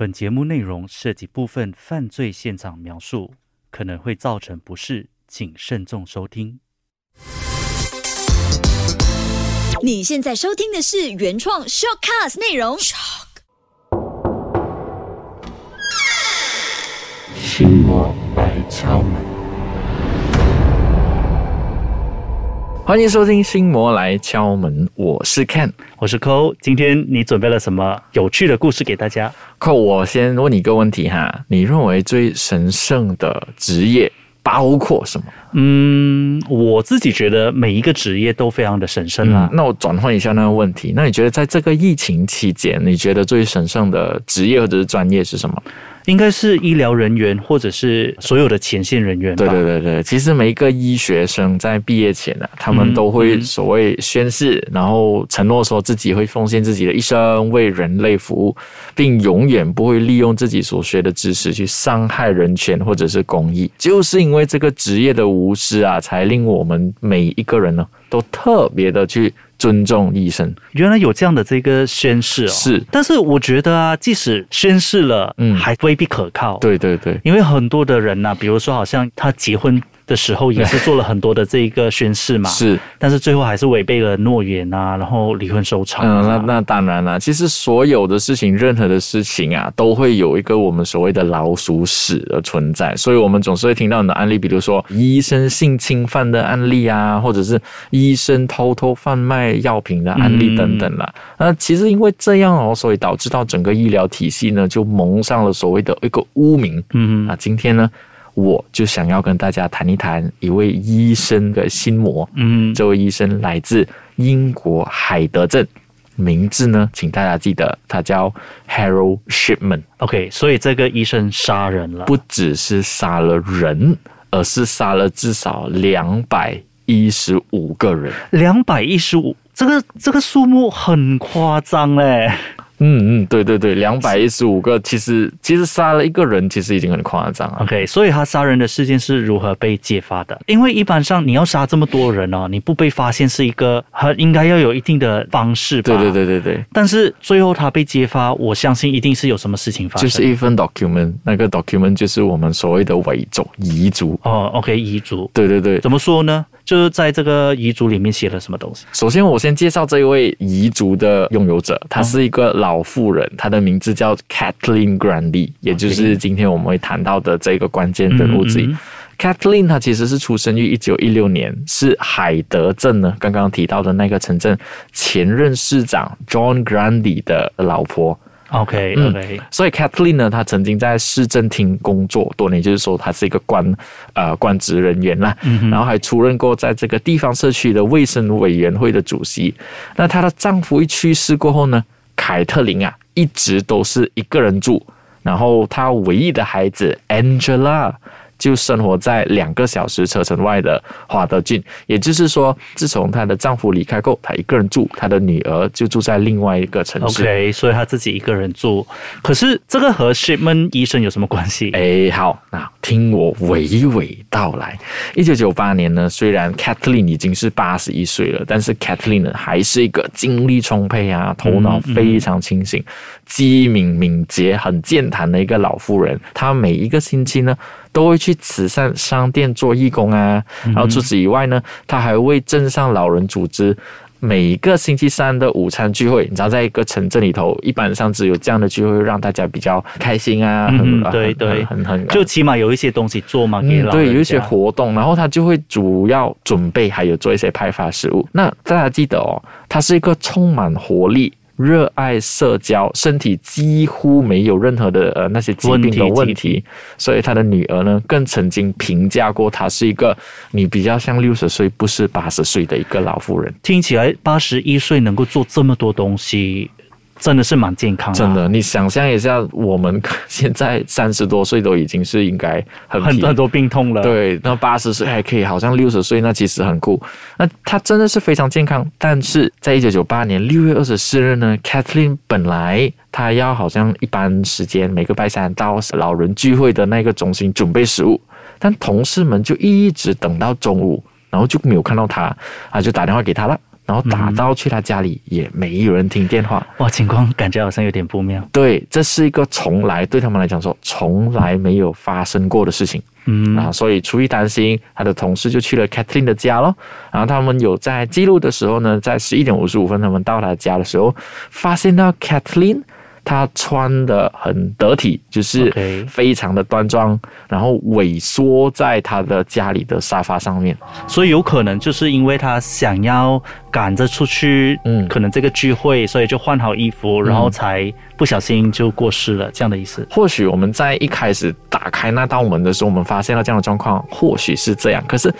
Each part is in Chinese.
本节目内容涉及部分犯罪现场描述，可能会造成不适，请慎重收听。你现在收听的是原创 shortcast 内容。心魔来敲门。欢迎收听《心魔来敲门》，我是 Ken。我是 Co，今天你准备了什么有趣的故事给大家？扣，我先问你一个问题哈，你认为最神圣的职业包括什么？嗯，我自己觉得每一个职业都非常的神圣啦。那我转换一下那个问题，那你觉得在这个疫情期间，你觉得最神圣的职业或者是专业是什么？应该是医疗人员或者是所有的前线人员。对对对对，其实每一个医学生在毕业前呢、他们都会所谓宣誓，然后承诺说自己会奉献自己的一生为人类服务，并永远不会利用自己所学的知识去伤害人权或者是公益。就是因为这个职业的无私啊，才令我们每一个人呢都特别的去尊重医生。原来有这样的这个宣誓哦。是但是我觉得啊，即使宣誓了，嗯还未必可靠。，对对对，因为很多的人呐、比如说好像他结婚的时候也是做了很多的这一个宣誓嘛，是。但是最后还是违背了诺言啊，然后离婚收场、啊。嗯，那那当然了。其实所有的事情，任何的事情啊，都会有一个我们所谓的老鼠屎的存在。所以我们总是会听到很多案例，比如说医生性侵犯的案例啊，或者是医生偷偷贩卖药品的案例等等啦。那其实因为这样哦，所以导致到整个医疗体系呢，就蒙上了所谓的一个污名。嗯那今天呢，我就想要跟大家谈一谈一位医生的心魔。嗯，这位医生来自英国海德镇，名字呢，请大家记得，他叫 Harold Shipman。OK，所以这个医生杀人了。不只是杀了人，而是杀了至少两百一十五个人。两百一十五，这个这个数目很夸张嘞。嗯嗯，对对对，两百一十五个，其实其实杀了一个人，其实已经很夸张了。OK，所以他杀人的事件是如何被揭发的？因为一般上你要杀这么多人哦，你不被发现是一个很应该要有一定的方式吧？对对。对对对，但是最后他被揭发，我相信一定是有什么事情发生。就是一份 document，那个 document 就是我们所谓的伪种遗族。哦，OK，遗族对对对，怎么说呢？就是在这个遗嘱里面写了什么东西？首先，我先介绍这一位彝族的拥有者，她是一个老妇人，她的名字叫 Kathleen Grandy，也就是今天我们会谈到的这个关键人物之一。嗯嗯 Kathleen 她其实是出生于一九一六年，是海德镇呢刚刚提到的那个城镇前任市长 John Grandy 的老婆。OK 嗯 OK，、所以 Kathleen 呢，她曾经在市政厅工作多年，就是说她是一个官呃官职人员啦，然后还出任过在这个地方社区的卫生委员会的主席。那她的丈夫一去世过后呢，凯特琳啊一直都是一个人住，然后她唯一的孩子 Angela。就生活在两个小时车程外的华德郡，也就是说，自从她的丈夫离开后，她一个人住，她的女儿就住在另外一个城市。OK，所以她自己一个人住。可是这个和 Shipman 医生有什么关系？哎，好，那听我娓娓道来。一九九八年呢，虽然 Kathleen 已经是八十一岁了，但是 Kathleen 呢还是一个精力充沛啊，头脑非常清醒、机敏敏捷、很健谈的一个老妇人。她每一个星期呢，都会去慈善商店做义工啊，然后除此以外呢，他还为镇上老人组织。每一个星期三的午餐聚会，你知道，在一个城镇里头，一般上只有这样的聚会，让大家比较开心啊，对对很很就起码有一些东西做嘛，对，有一些活动，然后他就会主要准备，还有做一些派发食物。那大家记得哦，它是一个充满活力。热爱社交，身体几乎没有任何的呃那些疾病的问题问题，所以他的女儿呢更曾经评价过他是一个你比较像六十岁不是八十岁的一个老妇人。听起来八十一岁能够做这么多东西，真的是蛮健康、啊，真的，你想象一下，我们现在三十多岁都已经是应该很疲很很多病痛了。，对，那八十岁还可以，好像六十岁，那其实很酷。那他真的是非常健康，但是在一九九八年六月二十四日呢，Kathleen 本来她要好像一般时间每个拜三到老人聚会的那个中心准备食物，但同事们就一直等到中午，然后就没有看到她，啊，就打电话给她了。然后打到去他家里也没有人听电话。哇，情况感觉好像有点不妙。对，这是一个从来对他们来讲说从来没有发生过的事情。嗯啊，所以出于担心，他的同事就去了 Kathleen 的家咯。然后他们有在记录的时候呢，在十一点五十五分，他们到他家的时候，发现到 Kathleen 她穿的很得体，就是非常的端庄，然后萎缩在他的家里的沙发上面。所以有可能就是因为他想要赶着出去，嗯可能这个聚会，所以就换好衣服，然后才不小心就过世了，这样的意思。或许我们在一开始打开那道门的时候，我们发现了这样的状况，或许是这样。可是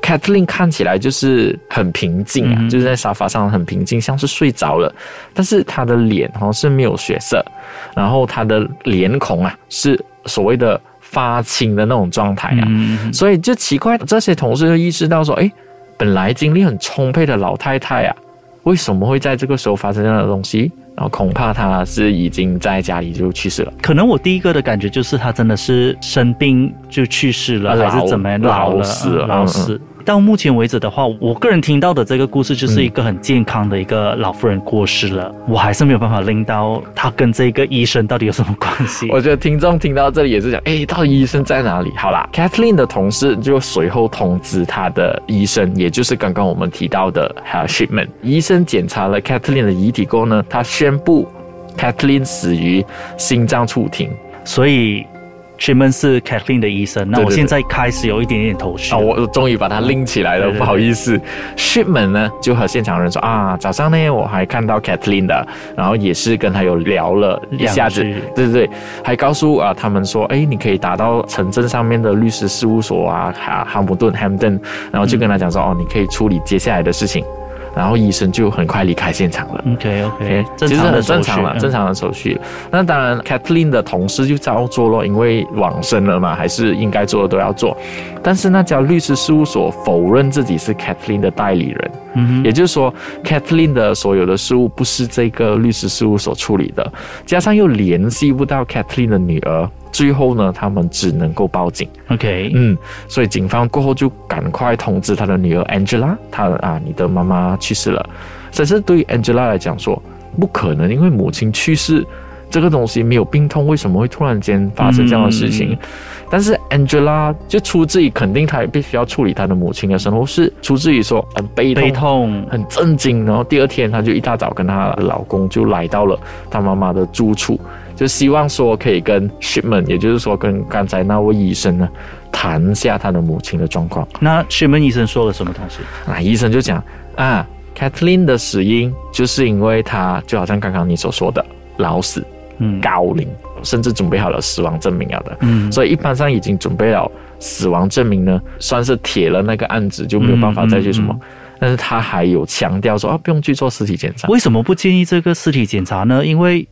Kathleen 看起来就是很平静啊，嗯就是在沙发上很平静，像是睡着了。但是她的脸好像是没有血色，然后她的脸孔啊是所谓的发青的那种状态啊。嗯，所以就奇怪，这些同事就意识到说，哎，本来精力很充沛的老太太啊，为什么会在这个时候发生这样的东西？然后恐怕她是已经在家里就去世了。可能我第一个的感觉就是他真的是生病就去世了，还是怎么样老死老死。到目前为止的话，我个人听到的这个故事就是一个很健康的一个老妇人过世了，我还是没有办法拎到他跟这个医生到底有什么关系。我觉得听众听到这里也是讲，哎，到底医生在哪里？好啦，Kathleen 的同事就随后通知他的医生，也就是刚刚我们提到的 h a Shipman。医生检查了 Kathleen 的遗体过后呢，他宣布 Kathleen 死于心脏猝停。所以 s h i m a n 是 Kathleen 的医生，那我现在开始有一点点头绪啊，。我终于把它拎起来了，对对对不好意思。Shipman 呢就和现场人说啊，早上呢我还看到 Kathleen 的，然后也是跟他有聊了一下子，对对对，还告诉啊他们说，哎，你可以打到城镇上面的律师事务所啊，哈哈姆顿 Hamden，然后就跟他讲说，哦，你可以处理接下来的事情，然后医生就很快离开现场了。OK OK，OK，正其实很正常了，嗯正常的手续。那当然，Kathleen 的同事就照做咯，因为往生了嘛，还是应该做的都要做。但是那家律师事务所否认自己是 Kathleen 的代理人，嗯也就是说，Kathleen 的所有的事务不是这个律师事务所处理的，加上又联系不到 Kathleen 的女儿，最后呢，他们只能够报警。，OK，嗯，所以警方过后就赶快通知他的女儿 Angela，她啊，你的妈妈去世了。但是对于 Angela 来讲说，不可能，因为母亲去世这个东西没有病痛，为什么会突然间发生这样的事情？嗯但是 Angela 就出自于肯定，她也必须要处理她的母亲的生活，是出自于说很悲痛。悲痛，很震惊，然后第二天她就一大早跟她老公就来到了她妈妈的住处，就希望说可以跟 Shipman，也就是说跟刚才那位医生呢谈下他的母亲的状况。那 Shipman 医生说了什么东西？那医生就讲啊，Kathleen 的死因就是因为他就好像刚刚你所说的老死、嗯高龄，甚至准备好了死亡证明了的。嗯所以一般上已经准备了死亡证明呢，算是铁了那个案子，就没有办法再去什么。嗯但是他还有强调说啊，不用去做尸体检查。为什么不建议这个尸体检查呢？因为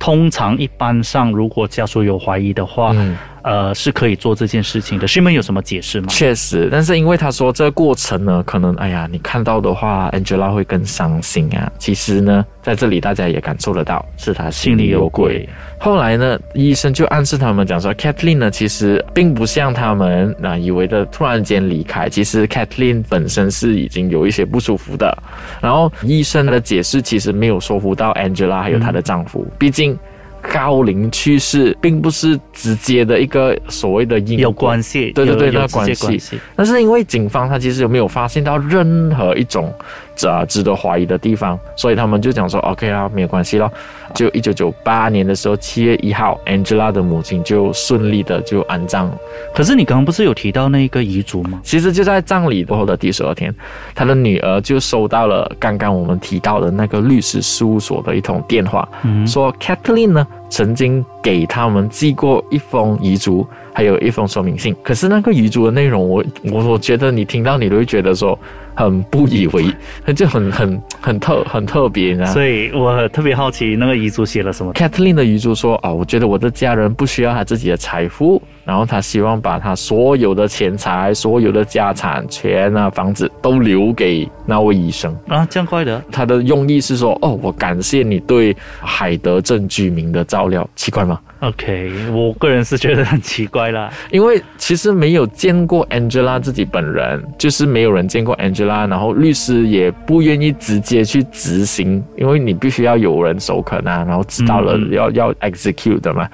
通常一般上，如果家属有怀疑的话，呃，是可以做这件事情的。a n 有什么解释吗？确实，但是因为他说这个过程呢，可能哎呀，你看到的话，Angela 会更伤心啊。其实呢，在这里大家也感受得到，是他心里有鬼。。后来呢，医生就暗示他们讲说，Kathleen 呢其实并不像他们那、以为的突然间离开，其实 Kathleen 本身是已经有一些不舒服的。然后医生的解释其实没有说服到 Angela 还有她的丈夫，毕竟。高龄去世并不是直接的一个所谓的因果有关系，对对对那关系。但是因为警方他其实有没有发现到任何一种呃值得怀疑的地方，所以他们就讲说 OK 啦，没有关系咯。就一九九八年的时候，七月一号，Angela 的母亲就顺利的就安葬。可是你刚刚不是有提到那个遗嘱吗？其实就在葬礼过后的第十二天，他的女儿就收到了刚刚我们提到的那个律师事务所的一通电话，嗯说 Kathleen 呢曾经给他们寄过一封遗嘱，还有一封说明信。可是那个遗嘱的内容我，我我觉得你听到你都会觉得说很不以为，就很很很特很特别？所以我特别好奇那个遗嘱写了什么。Kathleen 的遗嘱说啊、我觉得我的家人不需要他自己的财富，然后他希望把他所有的钱财、所有的家产、钱啊、房子都留给那位医生。啊，这样怪的，他的用意是说，哦，我感谢你对海德镇居民的照料，奇怪吗？OK，我个人是觉得很奇怪啦。因为其实没有见过 Angela 自己本人，就是没有人见过 Angela，然后律师也不愿意直接去执行，因为你必须要有人首肯啊，然后知道了嗯要、要 execute 的嘛，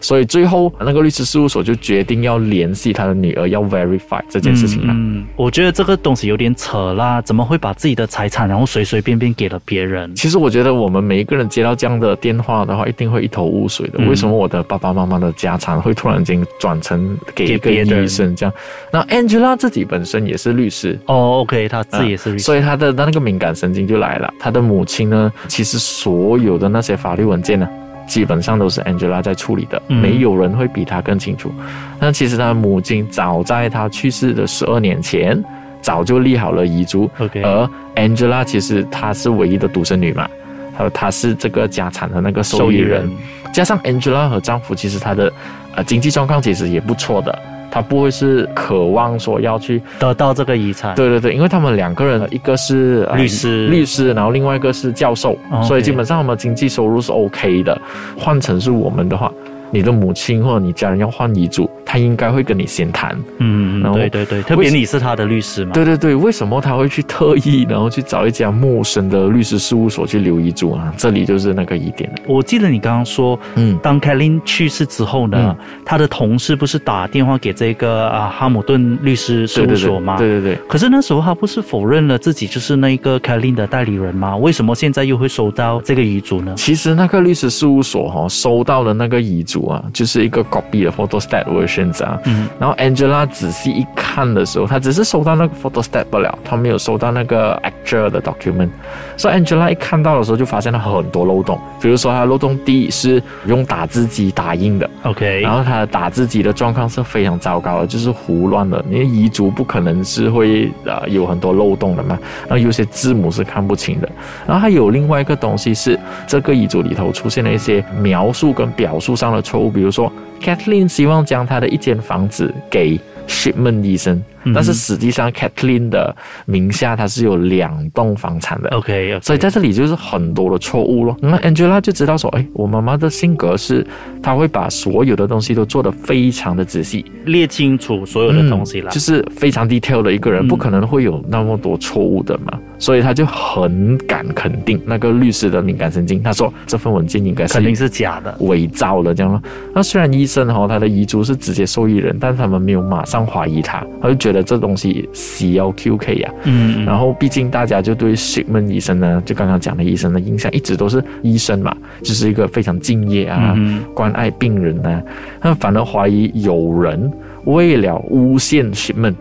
所以最后那个律师事务所就决定要联系他的女儿，要 verify 这件事情了。嗯，我觉得这个东西有点扯啦，怎么会把自己的财产然后随随便便给了别人？其实我觉得我们每一个人接到这样的电话的话，一定会一头雾水的。嗯为什么我的爸爸妈妈的家产会突然间转成给一个给别人医生这样？那 Angela 自己本身也是律师，哦，OK，他自己也是律师，所以他的那个敏感神经就来了。他的母亲呢，其实所有的那些法律文件呢，基本上都是 Angela 在处理的，嗯没有人会比她更清楚。那其实她的母亲早在她去世的十二年前，早就立好了遗嘱。而 Angela 其实她是唯一的独生女嘛，还有她是这个家产的那个受益人。加上 Angela 和丈夫，其实她的呃经济状况其实也不错的，她不会是渴望说要去得到这个遗产。对对对，因为他们两个人，一个是、呃律师律师，然后另外一个是教授，哦所以基本上他们经济收入是 OK 的。换成是我们的话，你的母亲或者你家人要换遗嘱，他应该会跟你先谈。嗯，然后对对对，特别你是他的律师嘛。对对对，为什么他会去特意然后去找一家陌生的律师事务所去留遗嘱啊？这里就是那个疑点了。我记得你刚刚说，嗯当凯琳去世之后呢，他的同事不是打电话给这个啊哈姆顿律师事务所吗？对对对。可是那时候他不是否认了自己就是那个凯琳的代理人吗？为什么现在又会收到这个遗嘱呢？其实那个律师事务所哈、收到的那个遗嘱啊，就是一个 copy 的 photostat versions 啊。嗯，然后 Angela 仔细一看的时候，她只是收到那个 photo step 不了，她没有收到那个 actor 的 document。所以 Angela 一看到的时候，就发现了很多漏洞。比如说，它漏洞第一是用打字机打印的，OK，然后它的打字机的状况是非常糟糕的，就是胡乱的。你的遗嘱不可能是会呃有很多漏洞的嘛，然后有些字母是看不清的。然后还有另外一个东西是，这个遗嘱里头出现了一些描述跟表述上的错误，比如说 Kathleen 希望将她的一间房子给 Shipman 医生，但是实际上 Kathleen 的名下它是有两栋房产的。OK，, 所以在这里就是很多的错误咯。那 Angela 就知道说，哎，我妈妈的性格是，她会把所有的东西都做得非常的仔细，列清楚所有的东西啦。嗯就是非常 detail 的一个人，嗯不可能会有那么多错误的嘛。所以他就很敢肯定那个律师的敏感神经，他说这份文件应该是肯定是假的。伪造的这样咯。那虽然医生哈、他的遗嘱是直接受益人，但他们没有马上怀疑他，他就觉得这东西 C L Q K 呀、嗯，然后，毕竟大家就对 Shipman 医生呢，就刚刚讲的医生的印象一直都是医生嘛，就是一个非常敬业啊，嗯关爱病人啊。那反而怀疑有人为了诬陷 Shipman，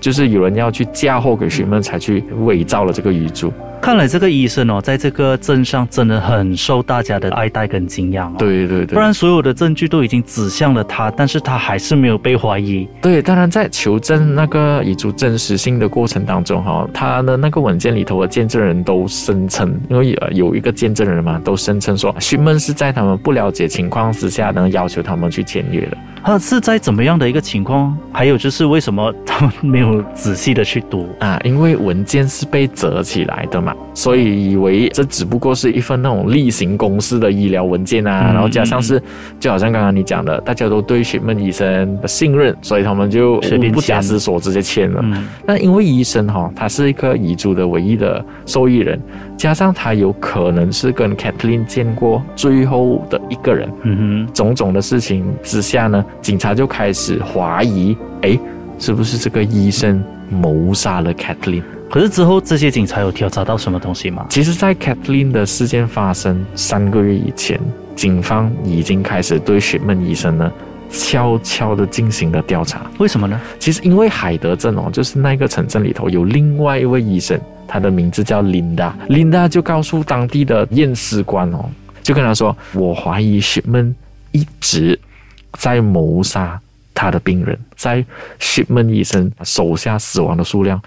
就是有人要去嫁祸给 Shipman 才去伪造了这个遗嘱。看来这个医生哦，在这个镇上真的很受大家的爱戴跟敬仰哦。。对对对，不然所有的证据都已经指向了他，但是他还是没有被怀疑。对，当然在求证那个遗嘱真实性的过程当中，哈，他的那个文件里头的见证人都声称，因为有有一个见证人嘛，都声称说，Shipman 是在他们不了解情况之下呢，要求他们去签约的。他是在怎么样的一个情况？还有就是为什么他们没有仔细的去读？啊，因为文件是被折起来的嘛，所以以为这只不过是一份那种例行公事的医疗文件啊，嗯然后加上是，就好像刚刚你讲的，大家都对询问医生的信任，所以他们就不假思索直接签了。嗯。那因为医生哈、他是一个遗嘱的唯一的受益人，加上他有可能是跟 Kathleen 见过最后的一个人，嗯哼。种种的事情之下呢，警察就开始怀疑，哎，是不是这个医生谋杀了 Kathleen？可是之后这些警察有调查到什么东西吗？其实，在 Kathleen 的事件发生三个月以前，警方已经开始对雪梦医生呢悄悄的进行了调查。为什么呢？其实，因为海德镇哦，就是那个城镇里头有另外一位医生，他的名字叫琳达。琳达就告诉当地的验尸官哦，就跟他说：“我怀疑 Shipman 一直在谋杀他的病人，在 Shipman 医生手下死亡的数量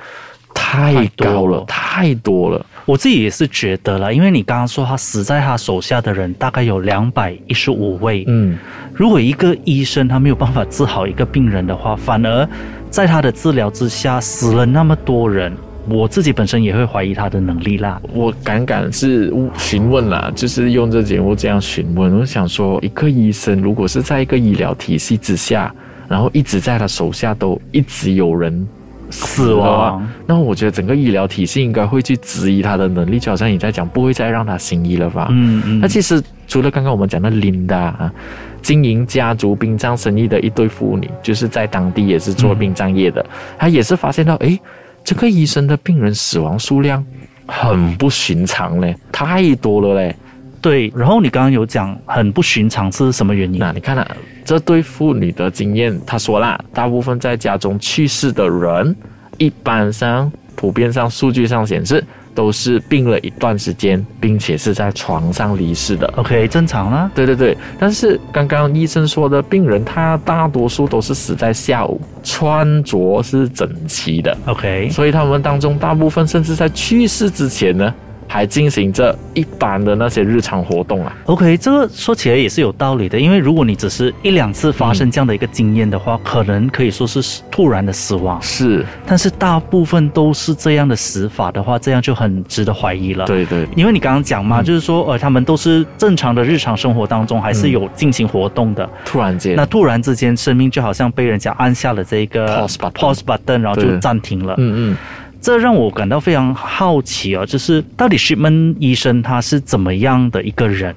太高了了，太多了。我自己也是觉得了，因为你刚刚说他死在他手下的人大概有两百一十五位。嗯，如果一个医生他没有办法治好一个病人的话，反而在他的治疗之下死了那么多人，我自己本身也会怀疑他的能力啦。我敢敢是询问啦，就是用这节目这样询问。我想说，一个医生如果是在一个医疗体系之下，然后一直在他手下都一直有人死亡，那我觉得整个医疗体系应该会去质疑他的能力，就好像你在讲，不会再让他行医了吧？嗯嗯，那其实除了刚刚我们讲的 Linda 啊，经营家族殡葬生意的一对妇女，就是在当地也是做殡葬业的，她也是发现到，诶，这个医生的病人死亡数量很不寻常嘞，太多了嘞。对。然后你刚刚有讲很不寻常是什么原因？那你看啊，这对妇女的经验，她说啦，大部分在家中去世的人，一般上普遍上数据上显示，都是病了一段时间，并且是在床上离世的。OK，正常啦。对对对，但是刚刚医生说的病人，他大多数都是死在下午，穿着是整齐的，OK，所以他们当中大部分甚至在去世之前呢，还进行着一般的那些日常活动啊。OK，这个说起来也是有道理的，因为如果你只是一两次发生这样的一个经验的话，可能可以说是突然的死亡。是，但是大部分都是这样的死法的话，这样就很值得怀疑了。。对对因为你刚刚讲嘛，嗯就是说，呃，他们都是正常的日常生活当中还是有进行活动的。突然间，那突然之间，生命就好像被人家按下了这个 Pause button pause button，然后就暂停了。嗯嗯，这让我感到非常好奇啊，就是到底 Shipman 医生他是怎么样的一个人？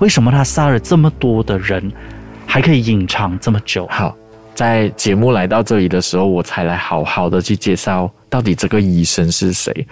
为什么他杀了这么多的人，还可以隐藏这么久？好，在节目来到这里的时候，我才来好好的去介绍到底这个医生是谁。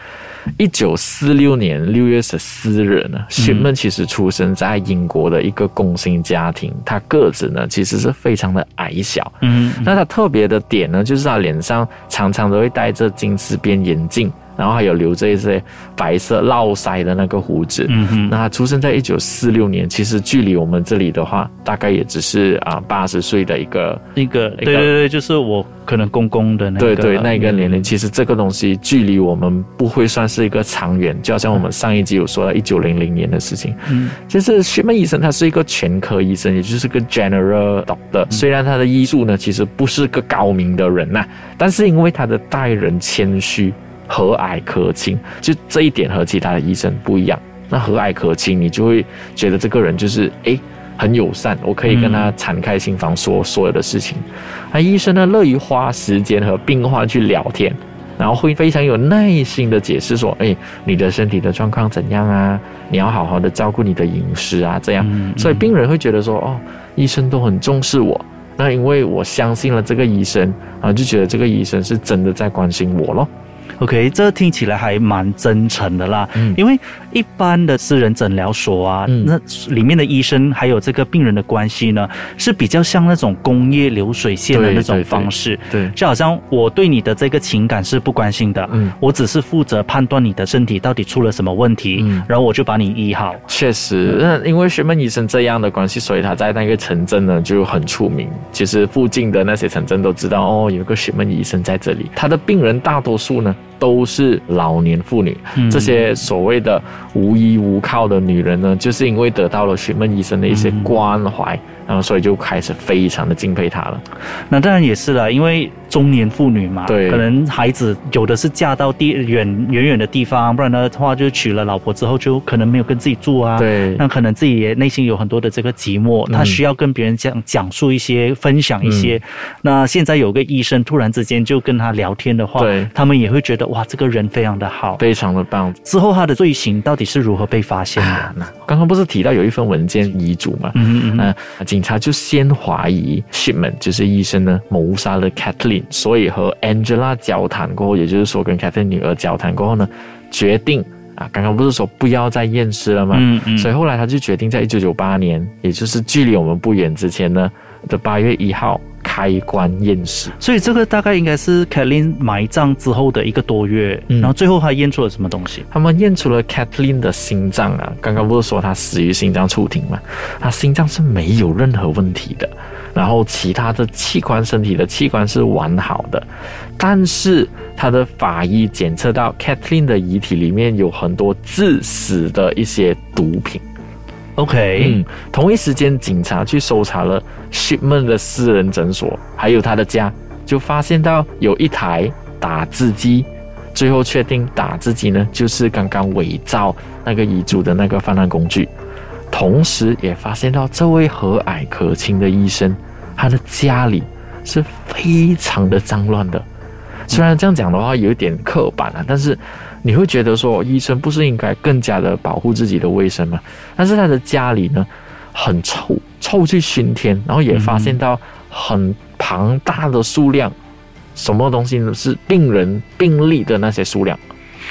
一九四六年六月十四日呢，雪曼其实出生在英国的一个工薪家庭，他个子呢其实是非常的矮小。嗯，那他特别的点呢，就是他脸上常常都会戴着金丝边眼镜，然后还有留着一些白色络腮的那个胡子。嗯哼，那他出生在一九四六年，其实距离我们这里的话，大概也只是啊八十岁的一个，一个对对对，就是我可能公公的那个，对对，那一个年龄。嗯其实这个东西距离我们不会算是一个长远，就好像我们上一集有说到一九零零年的事情。嗯就是薛曼医生，他是一个全科医生，也就是个 general doctor。虽然他的医术呢，其实不是个高明的人呐、但是因为他的待人谦虚、和蔼可亲，就这一点和其他的医生不一样。那和蔼可亲，你就会觉得这个人就是诶很友善，我可以跟他敞开心房说所有的事情。那医生呢，乐于花时间和病患去聊天。然后会非常有耐心的解释说，哎，你的身体的状况怎样啊？你要好好的照顾你的饮食啊，这样。嗯所以病人会觉得说，哦，医生都很重视我。那因为我相信了这个医生啊，就觉得这个医生是真的在关心我咯。OK，这听起来还蛮真诚的啦。嗯因为一般的私人诊疗所啊，嗯那里面的医生还有这个病人的关系呢，是比较像那种工业流水线的那种对对对方式。对，就好像我对你的这个情感是不关心的，嗯我只是负责判断你的身体到底出了什么问题，嗯然后我就把你医好。确实，那因为学门医生这样的关系，所以他在那个城镇呢就很出名。其实附近的那些城镇都知道，哦，有个学门医生在这里。他的病人大多数呢 Amen. 都是老年妇女，嗯这些所谓的无依无靠的女人呢，就是因为得到了询问医生的一些关怀，然后所以就开始非常的敬佩她了。那当然也是了，因为中年妇女嘛，对可能孩子有的是嫁到地远远远的地方，不然的话就娶了老婆之后就可能没有跟自己住啊。。对，那可能自己也内心有很多的这个寂寞，他嗯需要跟别人讲讲述一些、分享一些。那现在有个医生突然之间就跟他聊天的话，对他们也会觉得哇，这个人非常的好。非常的棒。之后他的罪行到底是如何被发现的？啊，那刚刚不是提到有一份文件遗嘱吗？嗯嗯嗯，那警察就先怀疑 Shipman 就是医生呢谋杀了 Kathleen，所以和 Angela 交谈过后，也就是说跟 Kathleen 女儿交谈过后呢，决定啊，刚刚不是说不要再验尸了吗？嗯嗯所以后来他就决定在一九九八年，也就是距离我们不远之前呢的八月一号开棺验尸。所以这个大概应该是 Kathleen 埋葬之后的一个多月，嗯然后最后他验出了什么东西？他们验出了 Kathleen 的心脏啊，刚刚不是说她死于心脏骤停吗？她心脏是没有任何问题的，然后其他的器官、身体的器官是完好的，但是他的法医检测到 Kathleen 的遗体里面有很多致死的一些毒品。OK，、嗯，同一时间，警察去搜查了 Shipman 的私人诊所，还有他的家，就发现到有一台打字机，最后确定打字机呢，就是刚刚伪造那个遗嘱的那个犯案工具。同时也发现到这位和蔼可亲的医生，他的家里是非常的脏乱的。虽然这样讲的话有一点刻板啊，但是你会觉得说，医生不是应该更加的保护自己的卫生吗？但是他的家里呢，很臭，臭气熏天，然后也发现到很庞大的数量，什么东西呢？是病人病历的那些数量。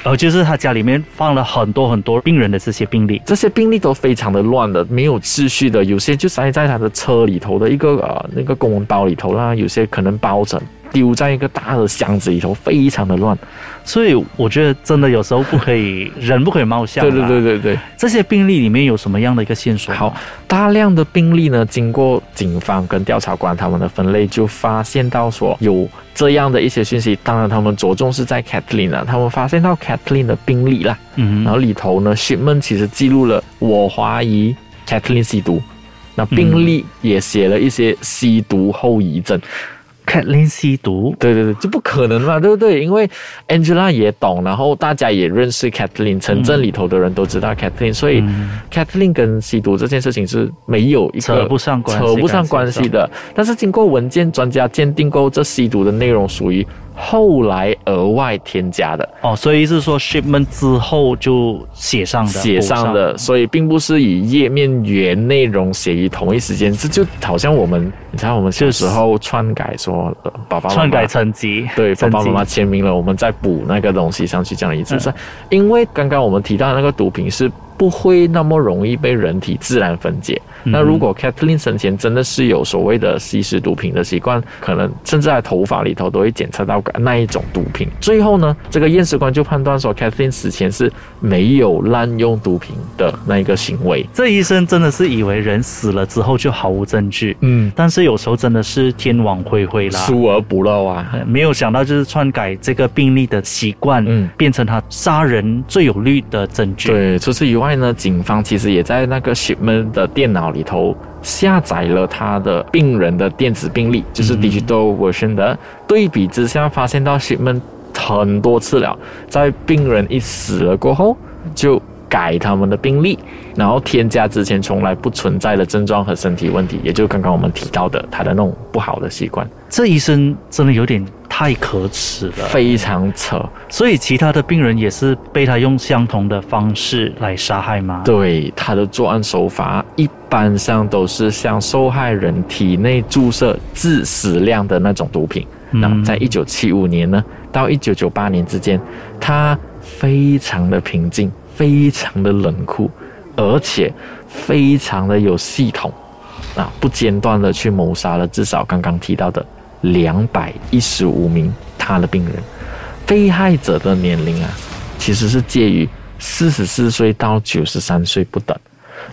呃，就是他家里面放了很多很多病人的这些病历，这些病历都非常的乱的，没有秩序的，有些就塞在他的车里头的一个呃那个公文包里头啦，有些可能包着丢在一个大的箱子里头，非常的乱。所以我觉得真的有时候不可以人不可以貌相。对对对对对，这些病例里面有什么样的一个线索？好，大量的病例呢，经过警方跟调查官他们的分类，就发现到说有这样的一些讯息。当然，他们着重是在 Kathleen 啊，他们发现到 Kathleen 的病例啦，嗯然后里头呢，shipment 其实记录了我怀疑 Kathleen 吸毒，那病例也写了一些吸毒后遗症。，Kathleen 吸毒，对对对，就不可能嘛，对不对？因为 Angela 也懂，然后大家也认识 Kathleen，城镇里头的人都知道 Kathleen，、所以 Kathleen 跟吸毒这件事情是没有一个扯不上关系扯不上关系的。但是经过文件专家鉴定过后，这吸毒的内容属于后来额外添加的。哦，所以是说 shipment 之后就写上的，写上的，所以并不是以页面原内容写于同一时间，这就好像我们，你知道我们小时候篡改说，呃爸爸妈妈篡改成绩，对，爸爸妈妈签名了，我们再补那个东西上去，这样的意思因为刚刚我们提到那个毒品是不会那么容易被人体自然分解。嗯那如果 Kathleen 生前真的是有所谓的吸食毒品的习惯，可能甚至在头发里头都会检测到那一种毒品。最后呢，这个验尸官就判断说，Kathleen 死前是没有滥用毒品的那一个行为。这医生真的是以为人死了之后就毫无证据，嗯，但是有时候真的是天网恢恢啦。疏而不漏啊。呃没有想到，就是篡改这个病例的习惯，嗯变成他杀人最有力的证据。，对，除此以外呢，警方其实也在那个 shipment 的电脑里头下载了他的病人的电子病历，就是 digital version 的。对比之下，发现到 shipment 很多次了，在病人一死了过后，就改他们的病历，然后添加之前从来不存在的症状和身体问题，也就是刚刚我们提到的他的那种不好的习惯，这医生真的有点太可耻了。非常扯。所以其他的病人也是被他用相同的方式来杀害吗？对他的作案手法，一般上都是向受害人体内注射致死量的那种毒品。那嗯在一九七五年呢到一九九八年之间，他非常的平静，非常的冷酷，而且非常的有系统啊，不间断的去谋杀了至少刚刚提到的两百一十五名他的病人。被害者的年龄啊，其实是介于四十四岁到九十三岁不等。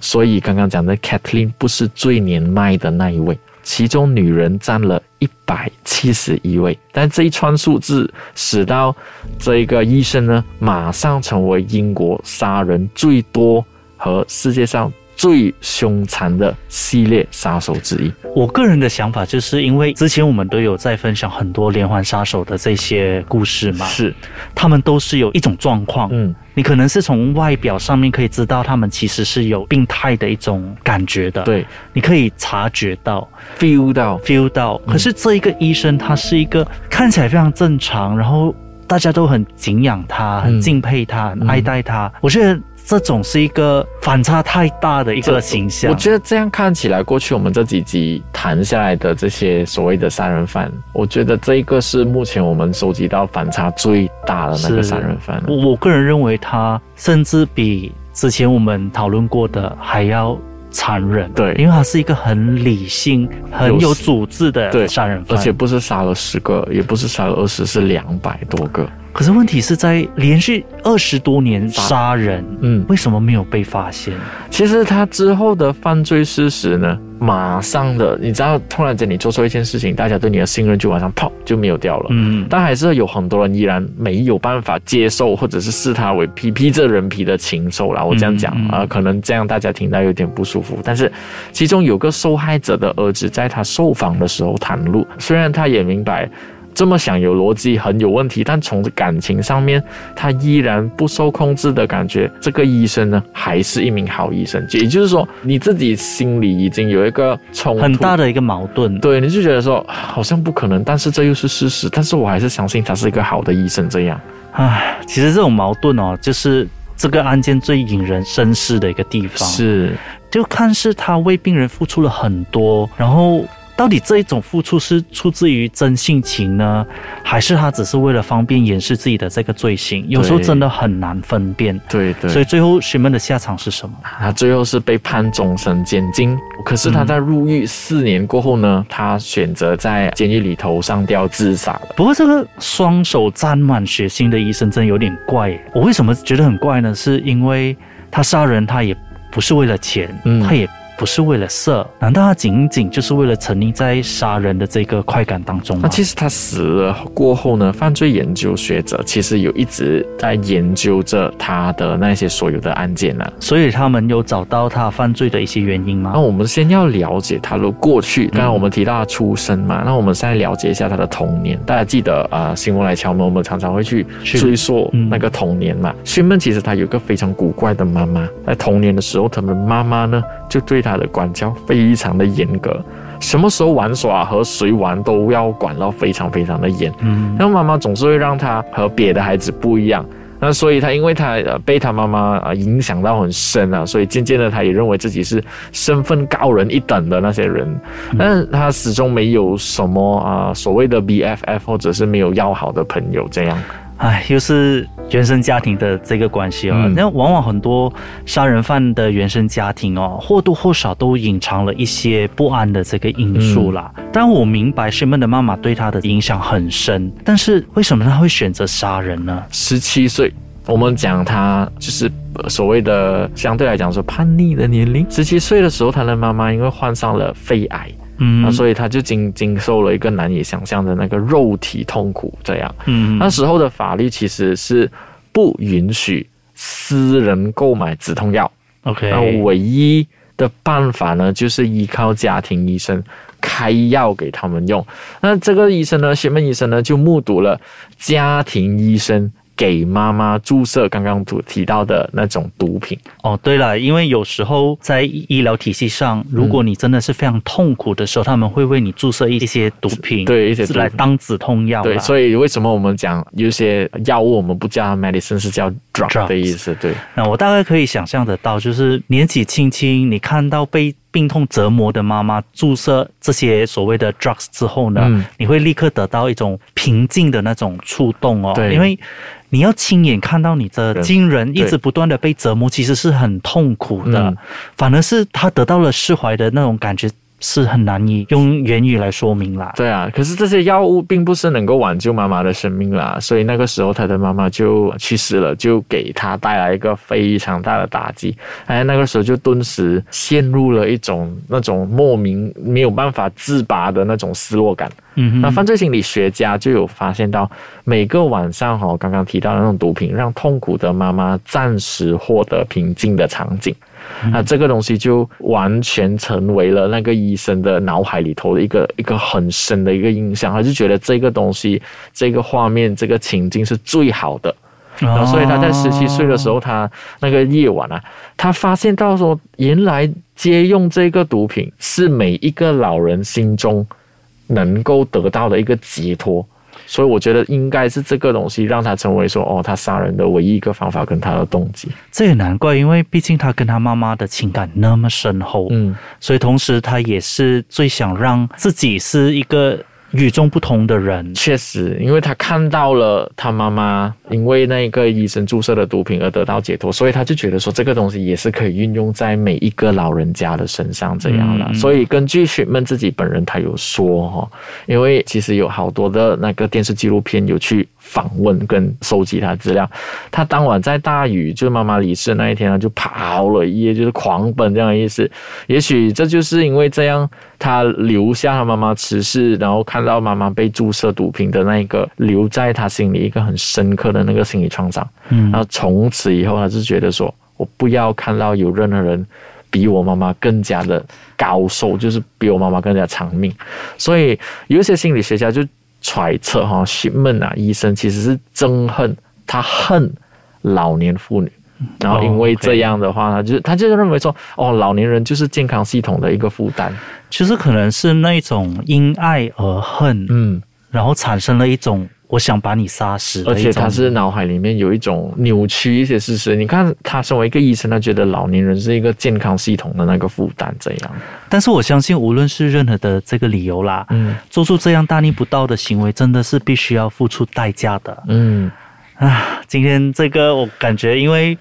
所以刚刚讲的 Kathleen 不是最年迈的那一位，其中女人占了一百七十一位。但这一串数字使到这个医生呢，马上成为英国杀人最多和世界上最凶残的系列杀手之一。我个人的想法就是因为之前我们都有在分享很多连环杀手的这些故事嘛，是，他们都是有一种状况，嗯，你可能是从外表上面可以知道他们其实是有病态的一种感觉的，，对。你可以察觉到，feel 到，feel 到。可是这一个医生他是一个看起来非常正常，然后大家都很敬仰他、很嗯。敬佩他、很爱戴他，我觉得这种是一个反差太大的一个形象。我觉得这样看起来，过去我们这几集谈下来的这些所谓的杀人犯，我觉得这一个是目前我们收集到反差最大的那个是杀人犯。我我个人认为他甚至比之前我们讨论过的还要残忍。对因为他是一个很理性、很有组织的对杀人犯，而且不是杀了十个，也不是杀了二十，是两百多个。可是问题是在连续二十多年杀人，嗯，为什么没有被发现？其实他之后的犯罪事实呢，马上的，你知道，突然间你做错一件事情，大家对你的信任就马上砰就没有掉了。嗯，但还是有很多人依然没有办法接受，或者是视他为披披着人皮的禽兽啦。我这样讲嗯嗯啊、可能这样大家听到有点不舒服。但是其中有个受害者的儿子在他受访的时候袒露，虽然他也明白。这么想有逻辑很有问题，但从感情上面他依然不受控制的感觉，这个医生呢还是一名好医生。也就是说，你自己心里已经有一个冲突很大的一个矛盾。对，你就觉得说好像不可能，但是这又是事实，但是我还是相信他是一个好的医生。这样，唉，其实这种矛盾哦，就是这个案件最引人深思的一个地方。，是就看似他为病人付出了很多，然后到底这一种付出是出自于真性情呢，还是他只是为了方便掩饰自己的这个罪行？有时候真的很难分辨。对对，所以最后询问的下场是什么？他最后是被判终身监禁。可是他在入狱四年过后呢，他选择在监狱里头上吊自杀了。不过这个双手沾满血腥的医生真有点怪。我为什么觉得很怪呢？是因为他杀人，他也不是为了钱，嗯他也不是为了色，难道他仅仅就是为了沉溺在杀人的这个快感当中吗？那其实他死了过后呢，犯罪研究学者其实有一直在研究着他的那些所有的案件呢、所以他们有找到他犯罪的一些原因吗那？我们先要了解他的过去。刚刚我们提到他出生嘛，那我们现在了解一下他的童年。大家记得啊、呃新闻来敲门，我们常常会去追溯嗯那个童年嘛。勋闷其实他有一个非常古怪的妈妈，在童年的时候，他们妈妈呢就对他的管教非常的严格。什么时候玩耍和谁玩都要管到非常非常的严，嗯，然后妈妈总是会让他和别的孩子不一样。那所以他因为他呃被他妈妈啊影响到很深啊，所以渐渐的他也认为自己是身份高人一等的那些人，但是他始终没有什么啊所谓的 BFF 或者是没有要好的朋友这样。唉，又是原生家庭的这个关系哦。嗯那、往往很多杀人犯的原生家庭哦，或多或少都隐藏了一些不安的这个因素啦。当然，我明白 s h 的妈妈对他的影响很深，但是为什么他会选择杀人呢？十七岁，我们讲他就是呃所谓的相对来讲说叛逆的年龄。十七岁的时候，他的妈妈因为患上了肺癌，嗯那所以他就经经受了一个难以想象的那个肉体痛苦，这样。嗯那时候的法律其实是不允许私人购买止痛药，，OK，那唯一的办法呢，就是依靠家庭医生开药给他们用。那这个医生呢，学门医生呢，就目睹了家庭医生给妈妈注射刚刚提提到的那种毒品。哦，对了，因为有时候在医疗体系上，如嗯果你真的是非常痛苦的时候，他们会为你注射一些毒品，对一些毒品来当止痛药啦。对，所以为什么我们讲有些药物我们不叫它 medicine，是叫 drug 的意思？对，那我大概可以想象得到，就是年纪轻轻，你看到被病痛折磨的妈妈注射这些所谓的 drugs 之后呢，嗯。你会立刻得到一种平静的那种触动哦，对。因为你要亲眼看到你的亲人一直不断的被折磨，其实是很痛苦的，嗯。反而是他得到了释怀的那种感觉。是很难以用言语来说明啦。对啊，可是这些药物并不是能够挽救妈妈的生命啦，所以那个时候她的妈妈就去世了，就给她带来一个非常大的打击。哎，那个时候就顿时陷入了一种那种莫名没有办法自拔的那种失落感。嗯哼，那犯罪心理学家就有发现到，每个晚上哈、哦，刚刚提到的那种毒品，让痛苦的妈妈暂时获得平静的场景。那这个东西就完全成为了那个医生的脑海里头的一个一个很深的一个印象，他就觉得这个东西、这个画面、这个情境是最好的。然后，所以他在十七岁的时候，他那个夜晚啊，他发现到说，原来借用这个毒品是每一个老人心中能够得到的一个解脱。所以我觉得应该是这个东西让他成为说，哦，他杀人的唯一一个方法跟他的动机。这也难怪，因为毕竟他跟他妈妈的情感那么深厚，嗯，所以同时他也是最想让自己是一个与众不同的人。确实，因为他看到了他妈妈因为那个医生注射的毒品而得到解脱，所以他就觉得说这个东西也是可以运用在每一个老人家的身上这样了。嗯所以根据雪曼自己本人，他有说哈，因为其实有好多的那个电视纪录片有去访问跟收集他资料。他当晚在大雨，就是妈妈离世那一天呢，就跑了一夜，就是狂奔这样的意思。也许这就是因为这样，他留下他妈妈辞世，然后看到妈妈被注射毒品的那一个，留在他心里一个很深刻的那个心理创伤。嗯然后从此以后，他就觉得说，我不要看到有任何人比我妈妈更加的高寿，就是比我妈妈更加长命。所以有一些心理学家就揣测哈，西门啊医生其实是憎恨他恨老年妇女。然后因为这样的话呢，就是他就是认为说，哦，老年人就是健康系统的一个负担。其实可能是那种因爱而恨，嗯，然后产生了一种我想把你杀死而且，他是脑海里面有一种扭曲一些事实。你看，他身为一个医生，他觉得老年人是一个健康系统的那个负担，这样。但是我相信无论是任何的这个理由啦，嗯做出这样大逆不道的行为，真的是必须要付出代价的。嗯，啊，今天这个我感觉因为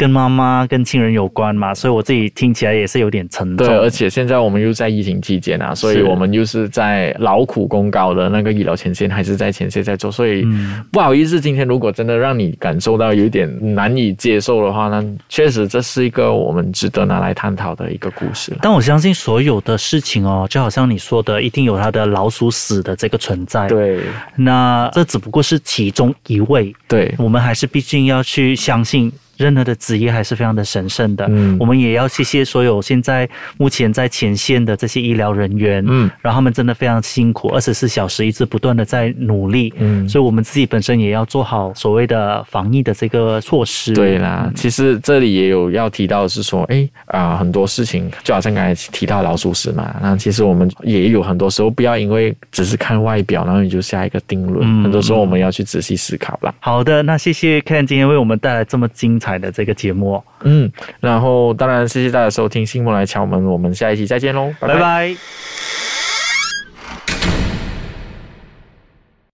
跟妈妈、跟亲人有关嘛，所以我自己听起来也是有点沉重。对，而且现在我们又在疫情期间啊，所以我们又是在劳苦功高的那个医疗前线，还是在前线在做，所以嗯不好意思，今天如果真的让你感受到有点难以接受的话呢，确实这是一个我们值得拿来探讨的一个故事。但我相信所有的事情哦，就好像你说的，一定有它的老鼠屎的这个存在。，对那这只不过是其中一位，对，我们还是毕竟要去相信。任何的职业还是非常的神圣的，嗯。我们也要谢谢所有现在目前在前线的这些医疗人员，嗯。然后他们真的非常辛苦，二十四小时一直不断的在努力，嗯。所以我们自己本身也要做好所谓的防疫的这个措施。对啦，其实这里也有要提到的是说，哎啊、很多事情就好像刚才提到老鼠屎嘛，那其实我们也有很多时候不要因为只是看外表，然后你就下一个定论，嗯很多时候我们要去仔细思考啦。好的，那谢谢 Ken 今天为我们带来这么精彩的这个节目。哦，嗯，然后当然谢谢大家收听《新闻来敲门》，我们下一期再见喽，拜。拜拜